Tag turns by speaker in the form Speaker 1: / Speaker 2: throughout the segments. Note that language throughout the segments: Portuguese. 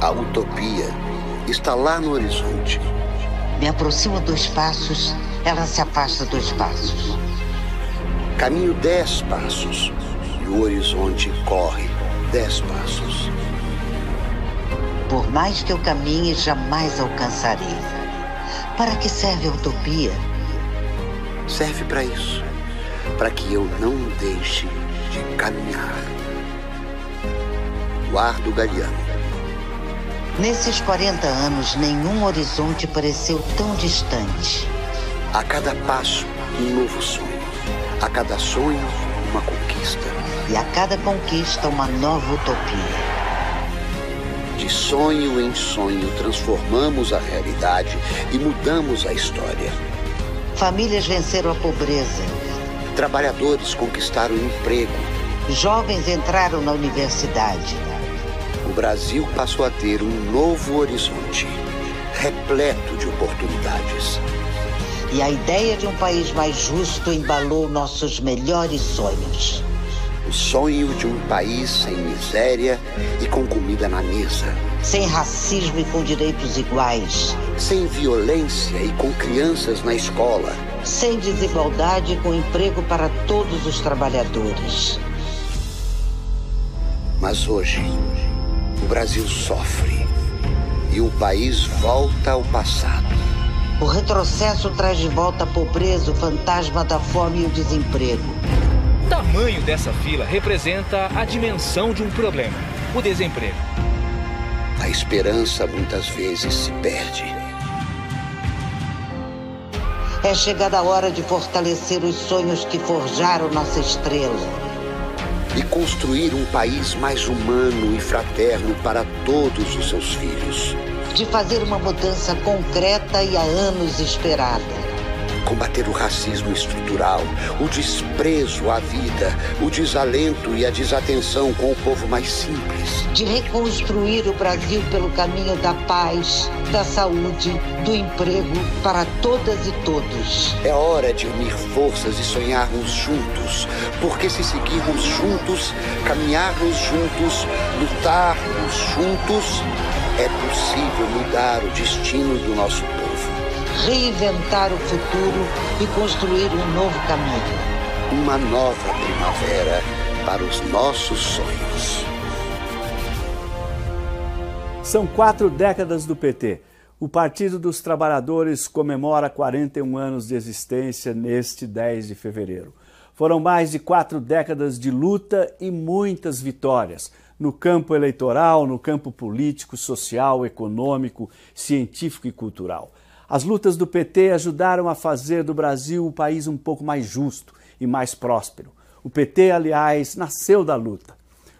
Speaker 1: A utopia está lá no horizonte.
Speaker 2: Me aproximo dois passos, ela se afasta dois passos.
Speaker 1: Caminho dez passos e o horizonte corre dez passos.
Speaker 2: Por mais que eu caminhe, jamais alcançarei. Para que serve a utopia?
Speaker 1: Serve para isso, para que eu não deixe de caminhar. Guardo Galeano.
Speaker 2: Nesses 40 anos, nenhum horizonte pareceu tão distante.
Speaker 1: A cada passo, um novo sonho. A cada sonho, uma conquista.
Speaker 2: E a cada conquista, uma nova utopia.
Speaker 1: De sonho em sonho, transformamos a realidade e mudamos a história.
Speaker 2: Famílias venceram a pobreza.
Speaker 1: Trabalhadores conquistaram emprego.
Speaker 2: Jovens entraram na universidade.
Speaker 1: O Brasil passou a ter um novo horizonte, repleto de oportunidades.
Speaker 2: E a ideia de um país mais justo embalou nossos melhores sonhos.
Speaker 1: O sonho de um país sem miséria e com comida na mesa.
Speaker 2: Sem racismo e com direitos iguais.
Speaker 1: Sem violência e com crianças na escola.
Speaker 2: Sem desigualdade e com emprego para todos os trabalhadores.
Speaker 1: Mas hoje, o Brasil sofre e o país volta ao passado.
Speaker 2: O retrocesso traz de volta a pobreza, o fantasma da fome e o desemprego.
Speaker 3: O tamanho dessa fila representa a dimensão de um problema: o desemprego.
Speaker 1: A esperança muitas vezes se perde.
Speaker 2: É chegada a hora de fortalecer os sonhos que forjaram nossa estrela
Speaker 1: e construir um país mais humano e fraterno para todos os seus filhos.
Speaker 2: De fazer uma mudança concreta e há anos esperada
Speaker 1: combater o racismo estrutural, o desprezo à vida, o desalento e a desatenção com o povo mais simples.
Speaker 2: De reconstruir o Brasil pelo caminho da paz, da saúde, do emprego para todas e todos.
Speaker 1: É hora de unir forças e sonharmos juntos, porque se seguirmos juntos, caminharmos juntos, lutarmos juntos, é possível mudar o destino do nosso povo
Speaker 2: reinventar o futuro e construir um novo caminho.
Speaker 1: Uma nova primavera para os nossos sonhos.
Speaker 4: São quatro décadas do PT. O Partido dos Trabalhadores comemora 41 anos de existência neste 10 de fevereiro. Foram mais de quatro décadas de luta e muitas vitórias no campo eleitoral, no campo político, social, econômico, científico e cultural. As lutas do PT ajudaram a fazer do Brasil um país um pouco mais justo e mais próspero. O PT, aliás, nasceu da luta.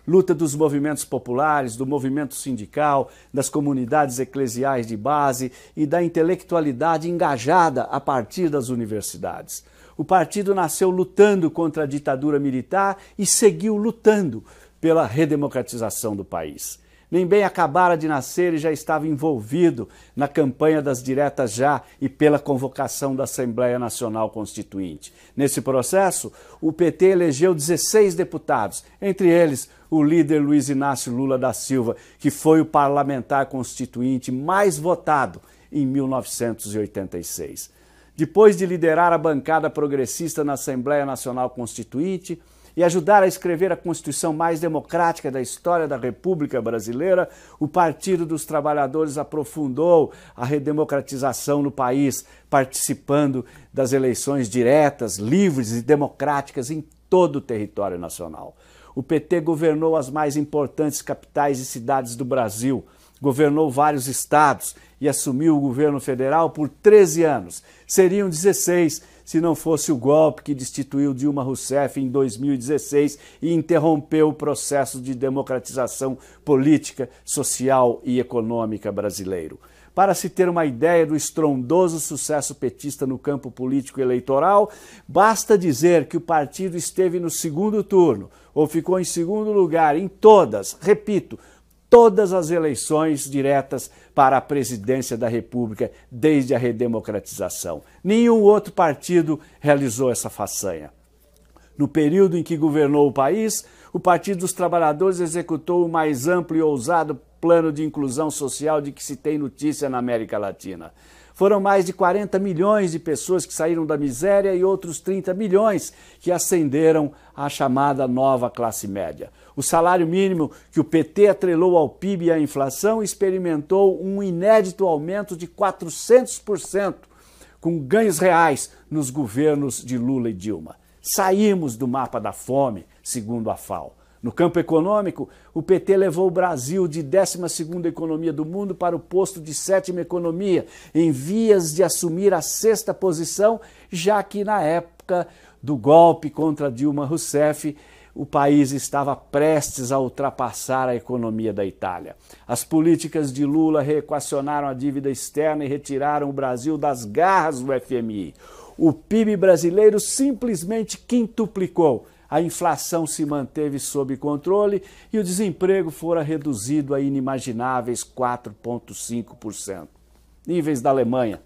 Speaker 4: Luta dos movimentos populares, do movimento sindical, das comunidades eclesiais de base e da intelectualidade engajada a partir das universidades. O partido nasceu lutando contra a ditadura militar e seguiu lutando pela redemocratização do país nem bem acabara de nascer e já estava envolvido na campanha das diretas já e pela convocação da Assembleia Nacional Constituinte. Nesse processo, o PT elegeu 16 deputados, entre eles o líder Luiz Inácio Lula da Silva, que foi o parlamentar constituinte mais votado em 1986. Depois de liderar a bancada progressista na Assembleia Nacional Constituinte, e ajudar a escrever a Constituição mais democrática da história da República Brasileira, o Partido dos Trabalhadores aprofundou a redemocratização no país, participando das eleições diretas, livres e democráticas em todo o território nacional. O PT governou as mais importantes capitais e cidades do Brasil, governou vários estados e assumiu o governo federal por 13 anos. Seriam 16 se não fosse o golpe que destituiu Dilma Rousseff em 2016 e interrompeu o processo de democratização política, social e econômica brasileiro. Para se ter uma ideia do estrondoso sucesso petista no campo político eleitoral, basta dizer que o partido esteve no segundo turno, ou ficou em segundo lugar em todas, repito, todas as eleições diretas para a presidência da República desde a redemocratização. Nenhum outro partido realizou essa façanha. No período em que governou o país, o Partido dos Trabalhadores executou o mais amplo e ousado plano de inclusão social de que se tem notícia na América Latina. Foram mais de 40 milhões de pessoas que saíram da miséria e outros 30 milhões que ascenderam à chamada nova classe média. O salário mínimo que o PT atrelou ao PIB e à inflação experimentou um inédito aumento de 400%, com ganhos reais nos governos de Lula e Dilma. Saímos do mapa da fome, segundo a FAO. No campo econômico, o PT levou o Brasil de 12ª economia do mundo para o posto de sétima economia, em vias de assumir a sexta posição, já que na época do golpe contra Dilma Rousseff, o país estava prestes a ultrapassar a economia da Itália. As políticas de Lula reequacionaram a dívida externa e retiraram o Brasil das garras do FMI. O PIB brasileiro simplesmente quintuplicou a inflação se manteve sob controle e o desemprego fora reduzido a inimagináveis 4,5%. Níveis da Alemanha.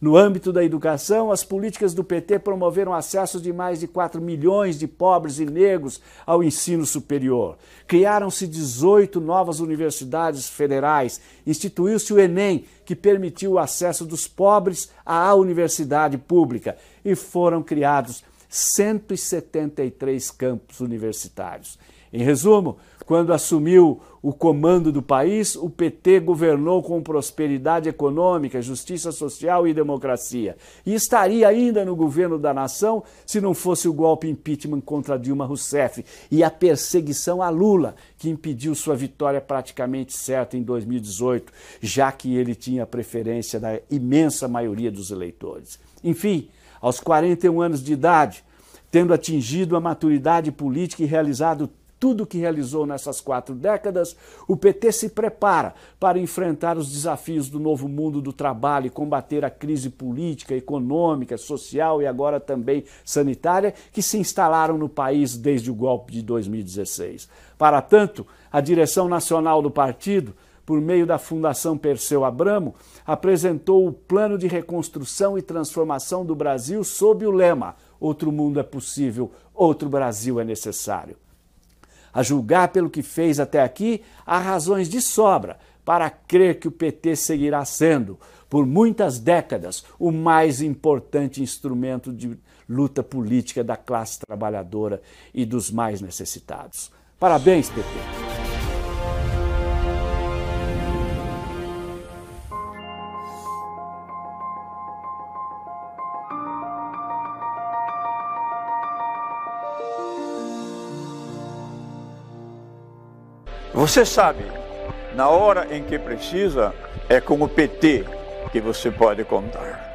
Speaker 4: No âmbito da educação, as políticas do PT promoveram acesso de mais de 4 milhões de pobres e negros ao ensino superior. Criaram-se 18 novas universidades federais. Instituiu-se o Enem, que permitiu o acesso dos pobres à universidade pública. E foram criados 173 campos universitários. Em resumo, quando assumiu o comando do país, o PT governou com prosperidade econômica, justiça social e democracia. E estaria ainda no governo da nação se não fosse o golpe impeachment contra Dilma Rousseff e a perseguição a Lula, que impediu sua vitória praticamente certa em 2018, já que ele tinha preferência da imensa maioria dos eleitores. Enfim, aos 41 anos de idade, tendo atingido a maturidade política e realizado tudo que realizou nessas quatro décadas, o PT se prepara para enfrentar os desafios do novo mundo do trabalho e combater a crise política, econômica, social e agora também sanitária que se instalaram no país desde o golpe de 2016. Para tanto, a direção nacional do partido por meio da Fundação Perseu Abramo, apresentou o Plano de Reconstrução e Transformação do Brasil sob o lema Outro mundo é possível, outro Brasil é necessário. A julgar pelo que fez até aqui, há razões de sobra para crer que o PT seguirá sendo, por muitas décadas, o mais importante instrumento de luta política da classe trabalhadora e dos mais necessitados. Parabéns, PT!
Speaker 5: Você sabe, na hora em que precisa, é com o PT que você pode contar.